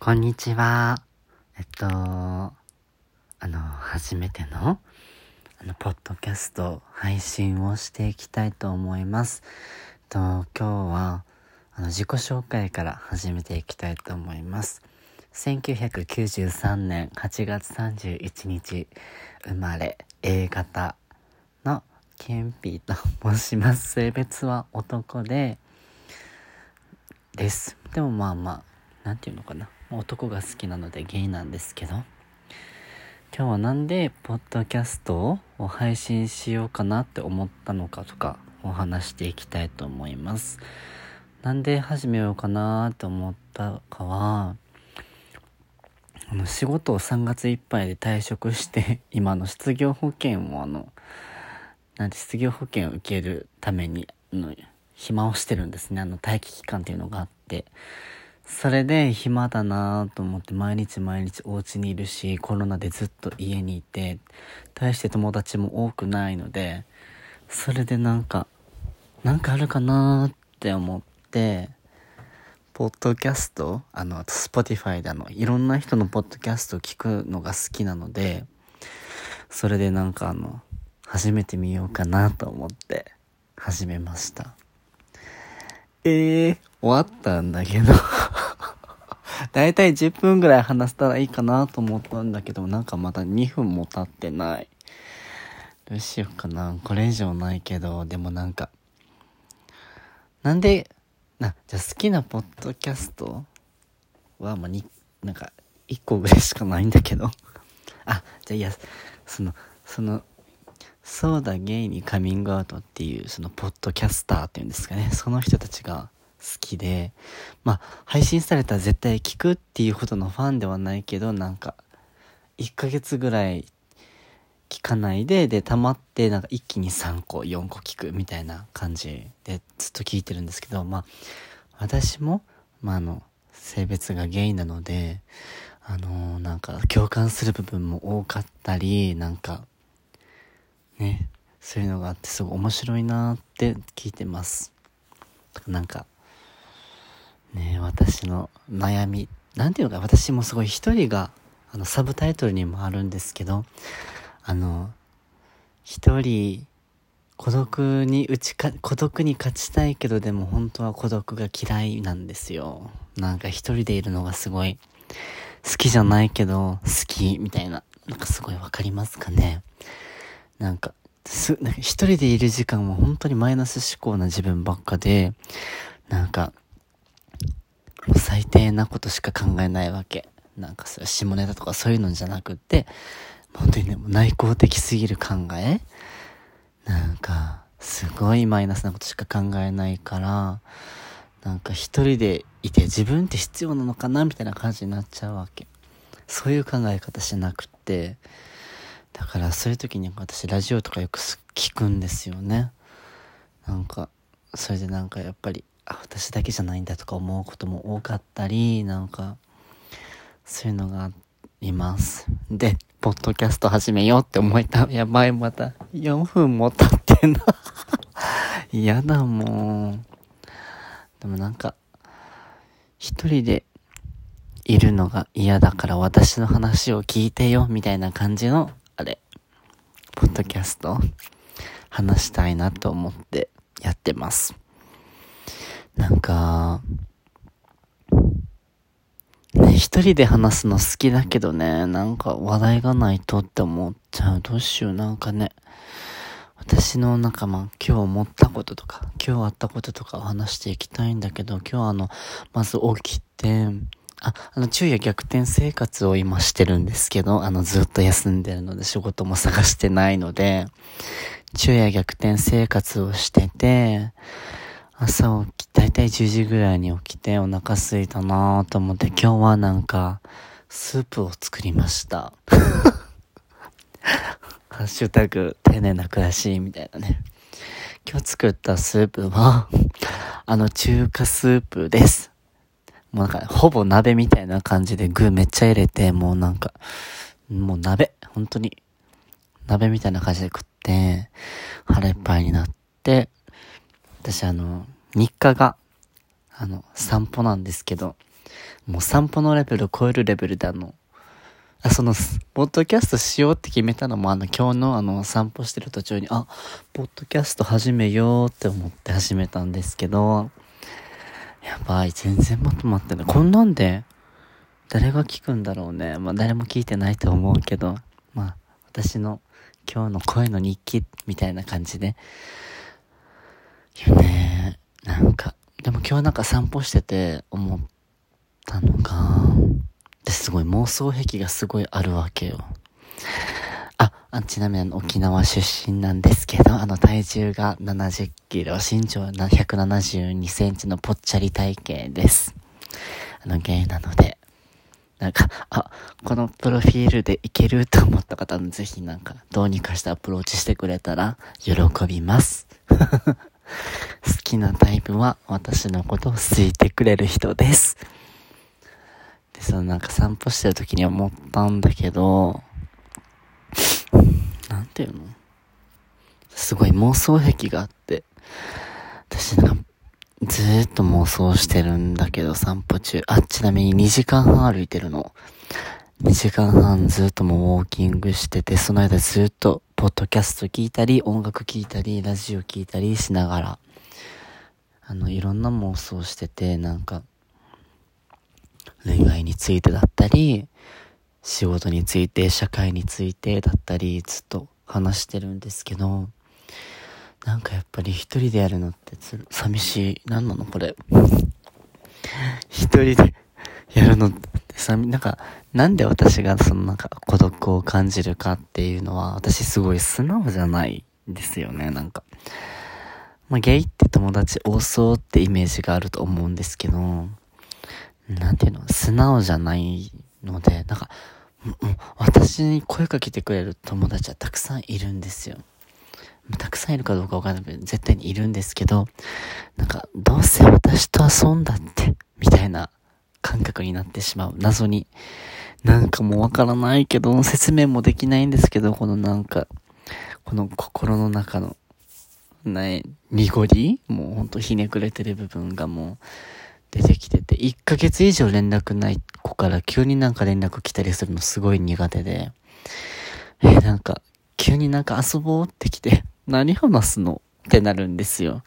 こんにちは。えっと、あの、初めての、あの、ポッドキャスト配信をしていきたいと思います。えっと、今日は、あの、自己紹介から始めていきたいと思います。1993年8月31日生まれ A 型のケンピーと申します。性別は男で、です。でもまあまあ、なんていうのかな。男が好きなのでゲイなんですけど、今日はなんでポッドキャストを配信しようかなって思ったのかとかお話していきたいと思います。なんで始めようかなって思ったかは、あの仕事を3月いっぱいで退職して、今の失業保険をあの、なんて失業保険を受けるために、の、暇をしてるんですね。あの、待機期間っていうのがあって。それで暇だなぁと思って毎日毎日お家にいるし、コロナでずっと家にいて、大して友達も多くないので、それでなんか、なんかあるかなーって思って、ポッドキャストあの、 Spotify であの、いろんな人のポッドキャストを聞くのが好きなので、それでなんかあの、始めてみようかなと思って、始めました。ええ終わったんだけど。だいたい10分ぐらい話したらいいかなと思ったんだけど、なんかまだ2分も経ってない。どうしようかな。これ以上ないけど、でもなんか、なんで、な、じゃあ好きなポッドキャストは、まあ、に、なんか、1個ぐらいしかないんだけど。あ、じゃあいや、その、その、そうだゲイにカミングアウトっていうそのポッドキャスターっていうんですかねその人たちがきでまあ配信されたら絶対聞くっていうほどのファンではないけどなんか1ヶ月ぐらい聞かないでで溜まってなんか一気に3個4個聞くみたいな感じでずっと聞いてるんですけどまあ私もまああの性別がゲイなのであのーなんか共感する部分も多かったりなんかね、そういうのがあってすごい面白いなって聞いてます。なんか、ね、私の悩み、なんていうのか、私もすごい一人が、あの、サブタイトルにもあるんですけど、あの、一人、孤独に打ちか、孤独に勝ちたいけど、でも本当は孤独が嫌いなんですよ。なんか一人でいるのがすごい、好きじゃないけど、好き、みたいな。なんかすごいわかりますかね。なんか、す、なんか一人でいる時間は本当にマイナス思考な自分ばっかで、なんか、最低なことしか考えないわけ。なんかそれ下ネタとかそういうのじゃなくって、本当にね、内向的すぎる考えなんか、すごいマイナスなことしか考えないから、なんか一人でいて自分って必要なのかなみたいな感じになっちゃうわけ。そういう考え方しなくって、だからそういう時に私ラジオとかよく聞くんですよね。なんか、それでなんかやっぱり、私だけじゃないんだとか思うことも多かったり、なんか、そういうのがあります。で、ポッドキャスト始めようって思えた。やばい、また4分も経ってんな。嫌だもん。でもなんか、一人でいるのが嫌だから私の話を聞いてよ、みたいな感じの、あれ、ポッドキャスト、話したいなと思ってやってます。なんか、ね、一人で話すの好きだけどね、なんか話題がないとって思っちゃう。どうしよう、なんかね。私の仲間、今日思ったこととか、今日あったこととかを話していきたいんだけど、今日はあの、まず起きて、あ、あの、昼夜逆転生活を今してるんですけど、あの、ずっと休んでるので仕事も探してないので、昼夜逆転生活をしてて、朝起き、だいたい10時ぐらいに起きてお腹空いたなぁと思って、今日はなんか、スープを作りました。ハッシュタグ、丁寧な暮らし、みたいなね。今日作ったスープは、あの、中華スープです。もうなんか、ほぼ鍋みたいな感じで具めっちゃ入れて、もうなんか、もう鍋、本当に、鍋みたいな感じで食って、腹いっぱいになって、私あの、日課が、あの、散歩なんですけど、もう散歩のレベルを超えるレベルであの、あ、その、ポッドキャストしようって決めたのも、あの、今日のあの、散歩してる途中に、あ、ポッドキャスト始めようって思って始めたんですけど、やばい、全然まとまってない。こんなんで、誰が聞くんだろうね。まあ、誰も聞いてないと思うけど、まあ、私の今日の声の日記みたいな感じで。よね。なんか、でも今日なんか散歩してて思ったのが、ですごい妄想癖がすごいあるわけよ。あ、あちなみに沖縄出身なんですけど、あの体重が70キロ、身長172センチのぽっちゃり体型です。あのゲイなので、なんか、あ、このプロフィールでいけると思った方ぜひなんか、どうにかしてアプローチしてくれたら、喜びます。好きなタイプは、私のことを好いてくれる人です。で、そのなんか散歩してる時に思ったんだけど、なんていうの？すごい妄想癖があって、私なんかずーっと妄想してるんだけど、散歩中。あ、ちなみに2時間半歩いてるの。2時間半ずっともうウォーキングしてて、その間ずっとポッドキャスト聞いたり、音楽聞いたり、ラジオ聞いたりしながら、あの、いろんな妄想してて、なんか、恋愛についてだったり、仕事について、社会についてだったり、ずっと話してるんですけど、なんかやっぱり一人でやるのってつ寂しい。何なのこれ。一人でやるのってさ、なんか、なんで私がそのなんか孤独を感じるかっていうのは、私すごい素直じゃないですよね、なんか。まあ、ゲイって友達多そうってイメージがあると思うんですけど、なんていうの、素直じゃないので、なんか、私に声かけてくれる友達はたくさんいるんですよ。たくさんいるかどうかわかんないけど、絶対にいるんですけど、なんか、どうせ私と遊んだって、みたいな感覚になってしまう。謎に。なんかもうわからないけど、説明もできないんですけど、このなんか、この心の中の、ね、濁りもうほんとひねくれてる部分がもう出てきてて、1ヶ月以上連絡ない子から急になんか連絡来たりするのすごい苦手で、え、なんか、急になんか遊ぼうって来て、何話すのってなるんですよ。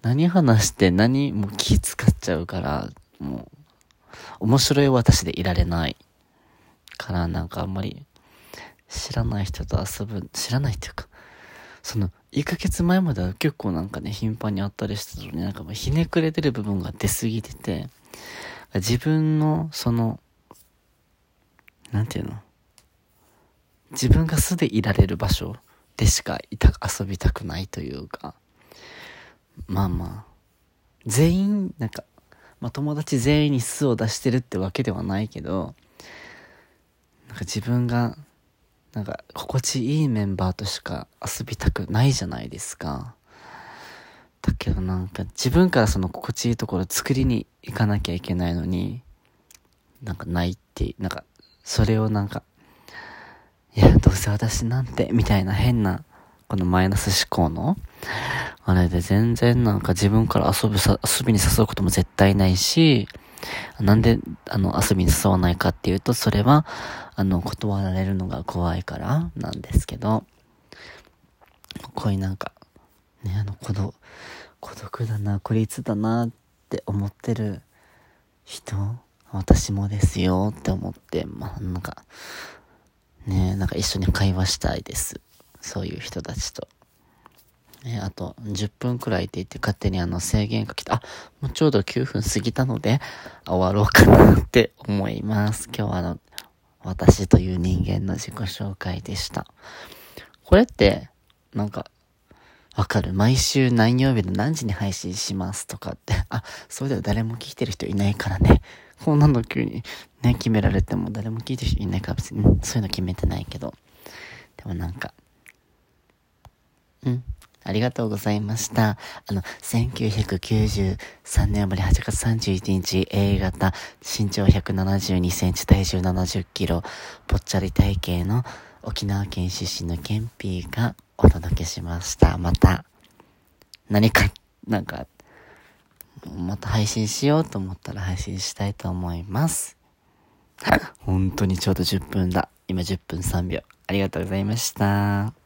何話して何、もう気使っちゃうから、もう、面白い私でいられないからなんかあんまり知らない人と遊ぶ、知らないっていうか、その、1ヶ月前までは結構なんかね、頻繁に会ったりしてたのになんかもうひねくれてる部分が出すぎてて、自分の、その、なんていうの自分が素でいられる場所でしかいた、遊びたくないというか、まあまあ、全員、なんか、まあ友達全員に素を出してるってわけではないけど、なんか自分が、なんか心地いいメンバーとしか遊びたくないじゃないですか。だけどなんか自分からその心地いいところ作りに行かなきゃいけないのに、なんかないって、なんか、それをなんか、いや、どうせ私なんて、みたいな変な、このマイナス思考の、あれで全然なんか自分から遊ぶさ、遊びに誘うことも絶対ないし、なんで、あの、遊びに誘わないかっていうと、それは、あの、断られるのが怖いからなんですけど、こういうなんか、ね、あの、孤独、孤独だな、孤立だなって思ってる人、私もですよって思って、まあ、なんか、ねなんか一緒に会話したいです。そういう人たちと。ね、あと、10分くらいって言って勝手にあの制限が来た。あ、もうちょうど9分過ぎたので、終わろうかなって思います。今日はあの、私という人間の自己紹介でした。これって、なんか、わかる？毎週何曜日の何時に配信しますとかって。あ、それでは誰も聞いてる人いないからね。こんなの急にね、決められても誰も聞いてる人いないから別に、そういうの決めてないけど。でもなんか、うん。ありがとうございました。あの、1993年生まれ8月31日 A 型、身長172センチ、体重70キロ、ぽっちゃり体型の沖縄県出身のケンピーがお届けしました。また、何か、なんか、また配信しようと思ったら配信したいと思います。本当にちょうど10分だ。今10分3秒。ありがとうございました。